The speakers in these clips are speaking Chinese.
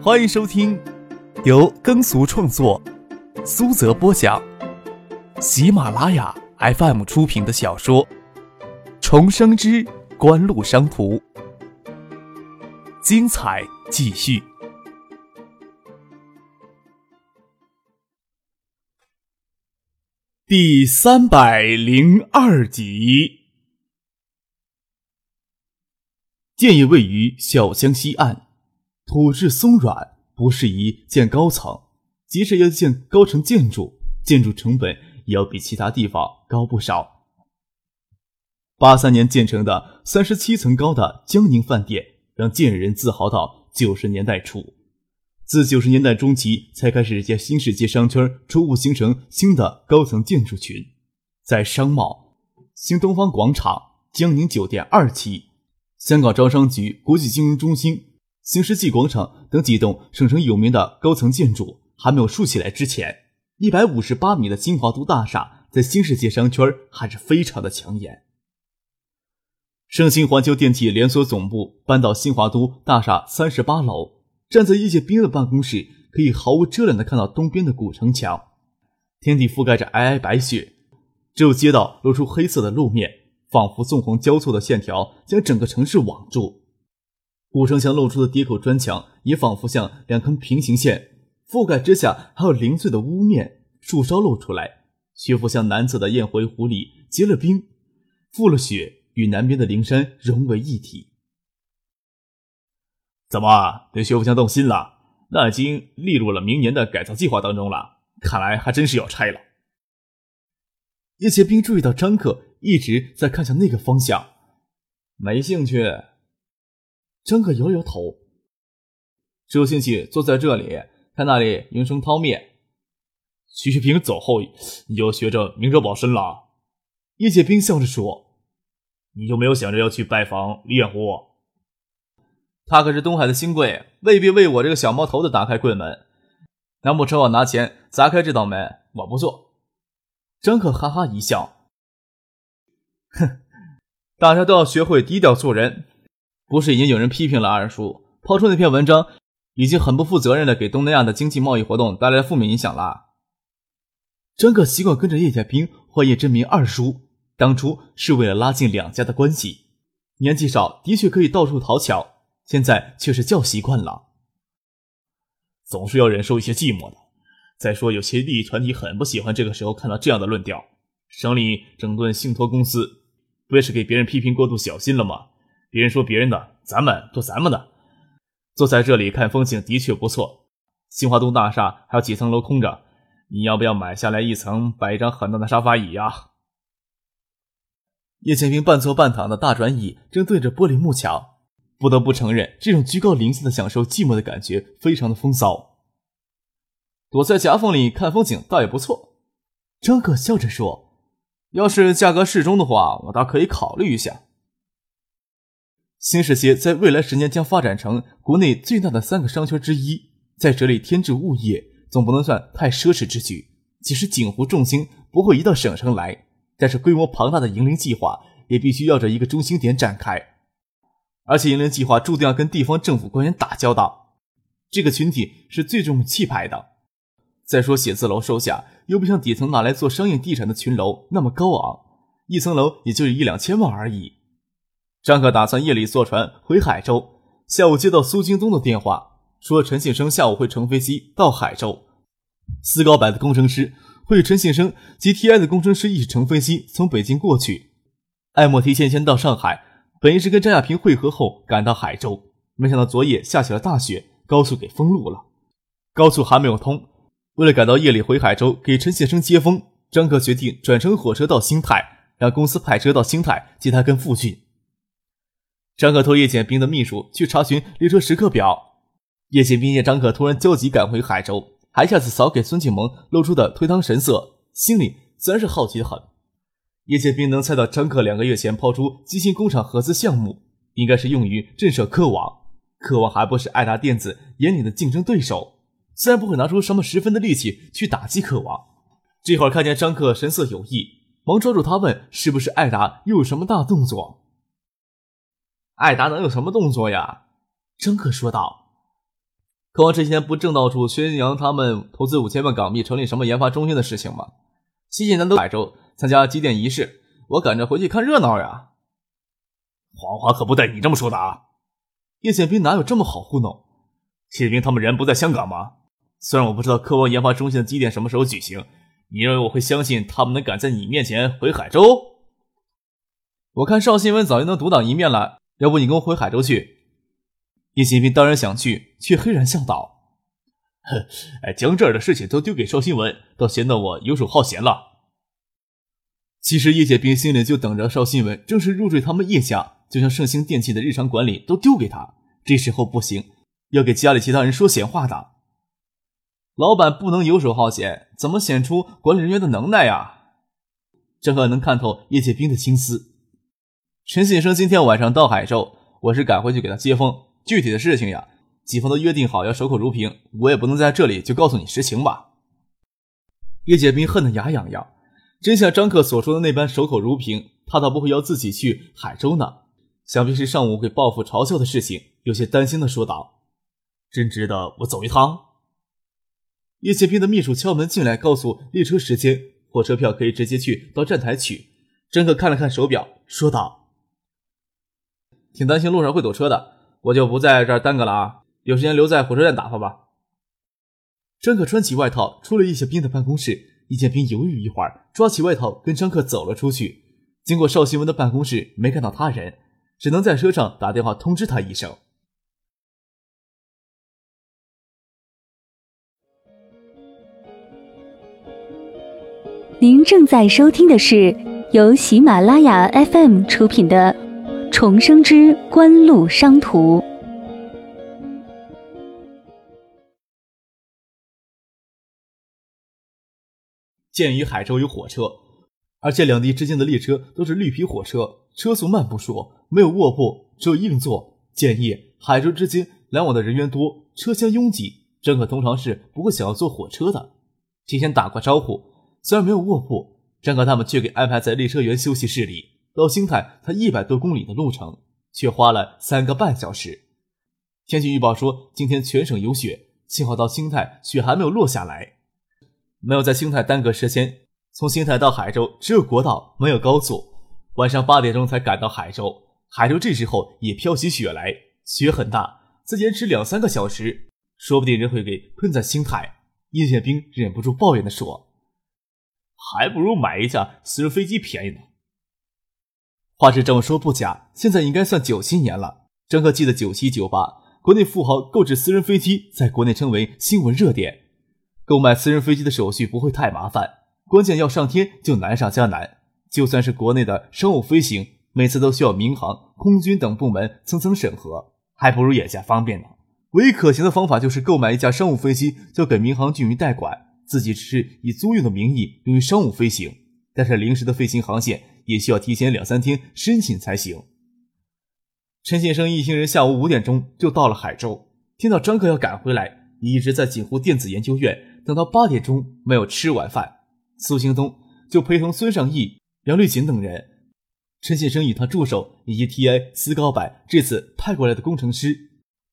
欢迎收听由耕俗创作、苏泽播讲、喜马拉雅 FM 出品的小说《重生之官路商途》，精彩继续，第三百零二集。建业位于小江西岸。土质松软，不适宜建高层。即使要建高层建筑，建筑成本也要比其他地方高不少。八三年建成的三十七层高的江宁饭店，让建人自豪到九十年代初。自九十年代中期才开始在新世界商圈初步形成新的高层建筑群，在商贸、新东方广场、江宁酒店二期、香港招商局国际金融中心。新世纪广场等几栋省城有名的高层建筑还没有竖起来之前，一百五十八米的新华都大厦在新世界商圈还是非常的抢眼。盛兴环球电器连锁总部搬到新华都大厦三十八楼，站在叶剑兵的办公室，可以毫无遮拦的看到东边的古城墙，天地覆盖着皑皑白雪，只有街道露出黑色的路面，仿佛纵横交错的线条将整个城市网住。古城墙露出的跌口砖墙也仿佛像两根平行线，覆盖之下还有零碎的屋面，树梢露出来，学府向南侧的雁回湖里结了冰，覆了雪，与南边的灵山融为一体。怎么对学府墙动心了？那已经列入了明年的改造计划当中了。看来还真是要拆了。叶剑兵注意到张克一直在看向那个方向，没兴趣。张可摇摇头，只有兴趣坐在这里看那里营生掏面。徐学平走后，你就学着明哲保身了。叶剑兵笑着说：“你就没有想着要去拜访李远湖？他可是东海的新贵，未必为我这个小毛头子打开柜门。难不成我拿钱砸开这道门？我不做。”张可哈哈一笑：“哼，大家都要学会低调做人。”不是已经有人批评了二叔，抛出那篇文章，已经很不负责任的给东南亚的经济贸易活动带来了负面影响了。张可习惯跟着叶家兵换叶真明二叔，当初是为了拉近两家的关系。年纪少，的确可以到处讨巧，现在却是叫习惯了。总是要忍受一些寂寞的。再说，有些利益团体很不喜欢这个时候看到这样的论调。省里整顿信托公司，不也是给别人批评过度小心了吗？别人说别人的，咱们做咱们的。坐在这里看风景的确不错。新华东大厦还有几层楼空着，你要不要买下来一层，摆一张很大的沙发椅呀？叶剑平半坐半躺的大转椅正对着玻璃幕墙，不得不承认，这种居高临下的享受寂寞的感觉非常的风骚。躲在夹缝里看风景倒也不错。张可笑着说：“要是价格适中的话，我倒可以考虑一下。”新世界在未来十年将发展成国内最大的三个商圈之一，在这里添置物业总不能算太奢侈之举。即使锦湖重心不会移到省城来，但是规模庞大的营林计划也必须要着一个中心点展开。而且营林计划注定要跟地方政府官员打交道，这个群体是最重气派的。再说写字楼收下又不像底层拿来做商业地产的群楼那么高昂，一层楼也就是一两千万而已。张可打算夜里坐船回海州，下午接到苏京东的电话，说陈庆生下午会乘飞机到海州。思高柏的工程师会与陈庆生及 TI 的工程师一起乘飞机从北京过去。艾莫提前先到上海，本意是跟张亚平会合后赶到海州，没想到昨夜下起了大雪，高速给封路了，高速还没有通。为了赶到夜里回海州给陈庆生接风，张可决定转乘火车到兴泰，让公司派车到兴泰接他跟父亲。张可托叶剑兵的秘书去查询列车时刻表。叶剑兵见张可突然焦急赶回海州，还一下子扫给孙庆萌露出的推搪神色，心里自然是好奇的很。叶剑兵能猜到张可两个月前抛出机芯工厂合资项目，应该是用于震慑科网。科网还不是爱达电子眼里的竞争对手，自然不会拿出什么十分的力气去打击科网。这会儿看见张克神色有异，忙抓住他问：“是不是爱达又有什么大动作？”艾达能有什么动作呀？张克说道。科王这些天不正到处宣扬他们投资五千万港币成立什么研发中心的事情吗？西晋南都海州参加祭奠仪式，我赶着回去看热闹呀。黄华可不带你这么说的啊！叶剑兵哪有这么好糊弄？谢兵他们人不在香港吗？虽然我不知道科王研发中心的祭奠什么时候举行，你认为我会相信他们能赶在你面前回海州？我看邵新文早就能独当一面了，要不你跟我回海州去？叶宪兵当然想去，却黑然笑道：“哼，哎，将这儿的事情都丢给邵新文，倒显得我游手好闲了。”其实叶建兵心里就等着邵新文正式入赘他们叶家，就像盛兴电器的日常管理都丢给他，这时候不行，要给家里其他人说闲话的。老板不能游手好闲，怎么显出管理人员的能耐呀？张可能看透叶剑兵的心思。陈信生今天晚上到海州，我是赶回去给他接风。具体的事情呀，几方都约定好要守口如瓶，我也不能在这里就告诉你实情吧。叶剑兵恨得牙痒痒，真像张克所说的那般守口如瓶，他倒不会要自己去海州呢。想必是上午给报复嘲笑的事情，有些担心的说道：“真值得我走一趟？”叶剑兵的秘书敲门进来，告诉列车时间，火车票可以直接去到站台取。张克看了看手表，说道：“挺担心路上会堵车的。”我就不在这儿耽搁了啊！有时间留在火车站打发吧。张克穿起外套，出了叶宪兵的办公室。易建平犹豫一会儿，抓起外套跟张克走了出去。经过邵新文的办公室，没看到他人，只能在车上打电话通知他一声。您正在收听的是由喜马拉雅 FM 出品的。重生之官路商途。鉴于海州有火车，而且两地之间的列车都是绿皮火车，车速慢不说，没有卧铺，只有硬座。建议海州之间来往的人员多，车厢拥挤，张可通常是不会想要坐火车的。提前打过招呼，虽然没有卧铺，张可他们却给安排在列车员休息室里。到兴泰才一百多公里的路程，却花了三个半小时。天气预报说今天全省有雪，幸好到兴泰雪还没有落下来，没有在兴泰耽搁时间。从兴泰到海州只有国道，没有高速。晚上八点钟才赶到海州，海州这时候也飘起雪来，雪很大，再延迟两三个小时，说不定人会给困在兴泰。叶剑兵忍不住抱怨地说：“还不如买一架私人飞机便宜呢。”话是这么说不假，现在应该算九七年了。张克记得九七九八，国内富豪购置私人飞机在国内称为新闻热点。购买私人飞机的手续不会太麻烦，关键要上天就难上加难。就算是国内的商务飞行，每次都需要民航、空军等部门层层审核，还不如眼下方便呢。唯一可行的方法就是购买一架商务飞机，交给民航局代管，自己只是以租用的名义用于商务飞行。但是临时的飞行航线。也需要提前两三天申请才行。陈先生一行人下午五点钟就到了海州，听到张克要赶回来，一直在锦湖电子研究院等到八点钟没有吃晚饭。苏兴东就陪同孙尚义、杨绿锦等人，陈先生与他助手以及 T.I. 司高柏这次派过来的工程师，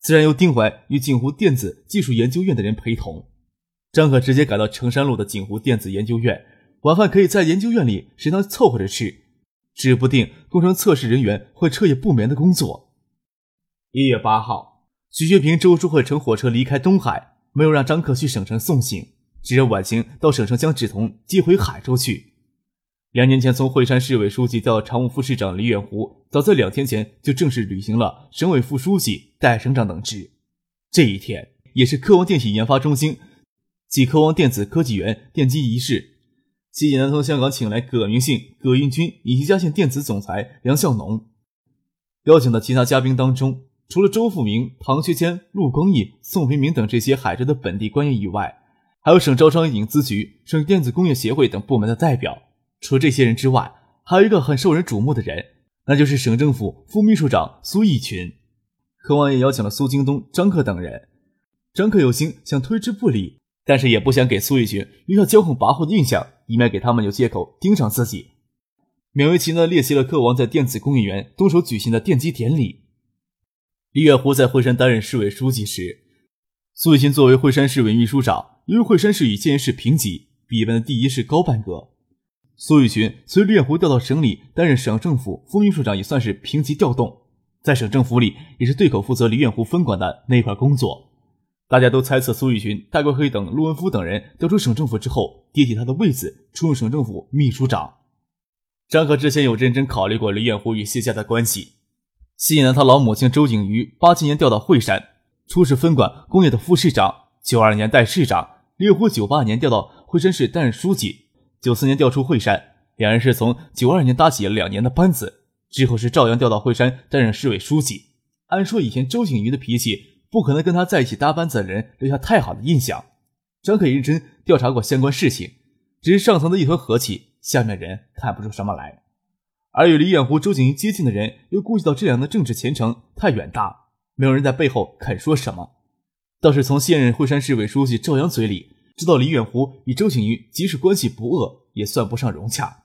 自然由丁怀与锦湖电子技术研究院的人陪同。张可直接赶到城山路的锦湖电子研究院，晚饭可以在研究院里食堂凑合着吃。指不定工程测试人员会彻夜不眠的工作。一月八号，徐学平、周书慧乘火车离开东海，没有让张克去省城送行，只让婉晴到省城将芷彤接回海州去。两年前从惠山市委书记调常务副市长李远湖，早在两天前就正式履行了省委副书记、代省长等职。这一天也是科王电信研发中心暨科王电子科技园奠基仪式。西晋南从香港请来葛明信、葛运军以及嘉信电子总裁梁孝农。邀请的其他嘉宾当中，除了周富明、唐学谦、陆光义、宋平明等这些海州的本地官员以外，还有省招商引资局、省电子工业协会等部门的代表。除了这些人之外，还有一个很受人瞩目的人，那就是省政府副秘书长苏义群。科王也邀请了苏京东、张克等人。张克有心想推之不理。但是也不想给苏玉群留下骄横跋扈的印象，以免给他们有借口盯上自己。勉为其难列席了科王在电子工业园动手举行的奠基典礼。李远湖在惠山担任市委书记时，苏雨群作为惠山市委秘书长，因为惠山市与建业市平级，比一般的第一是高半个。苏雨群随李远湖调到省里担任省政府副秘书长，也算是平级调动，在省政府里也是对口负责李远湖分管的那块工作。大家都猜测苏玉群大概会等陆文夫等人调出省政府之后，接替他的位子，出任省政府秘书长。张可之前有认真考虑过李远湖与谢家的关系，吸引了他老母亲周景瑜，八七年调到惠山，出使分管工业的副市长，九二年代市长，李远湖九八年调到惠山市担任书记。九四年调出惠山，两人是从九二年搭起了两年的班子，之后是照样调到惠山担任市委书记。按说以前周景瑜的脾气，不可能跟他在一起搭班子的人留下太好的印象。张可认真调查过相关事情，只是上层的一团和气，下面人看不出什么来。而与李远湖、周景瑜接近的人，又顾及到这两的政治前程太远大，没有人在背后肯说什么。倒是从现任惠山市委书记赵阳嘴里。知道李远湖与周景瑜即使关系不恶，也算不上融洽。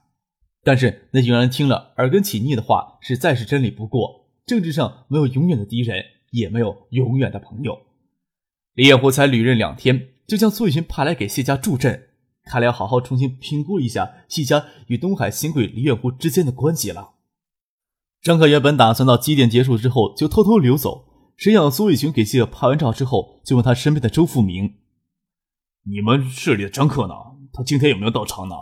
但是那句让人听了耳根起腻的话，是再是真理不过。政治上没有永远的敌人，也没有永远的朋友。李远湖才履任两天，就将苏雨群派来给谢家助阵，看来要好好重新评估一下谢家与东海新贵李远湖之间的关系了。张可原本打算到祭奠结束之后就偷偷溜走，谁想苏雨群给谢拍完照之后，就问他身边的周富明。你们市里的张克呢？他今天有没有到场呢？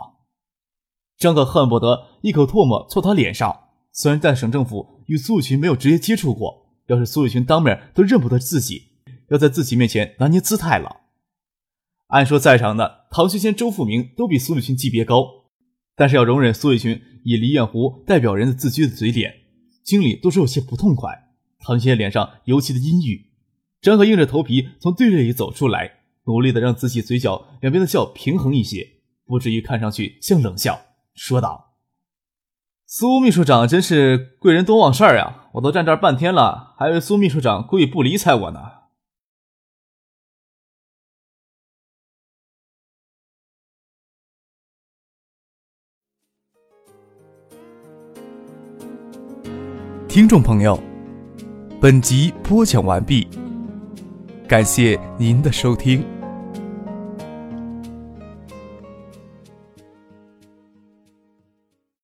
张克恨不得一口唾沫搓他脸上。虽然在省政府与苏雨群没有直接接触过，要是苏雨群当面都认不得自己，要在自己面前拿捏姿态了。按说在场的唐学谦、周富明都比苏雨群级别高，但是要容忍苏雨群以李远湖代表人的自居的嘴脸，心里都是有些不痛快。唐学谦脸上尤其的阴郁。张克硬着头皮从队列里走出来。努力的让自己嘴角两边的笑平衡一些，不至于看上去像冷笑，说道：“苏秘书长真是贵人多忘事儿呀！我都站这儿半天了，还以为苏秘书长故意不理睬我呢。”听众朋友，本集播讲完毕，感谢您的收听。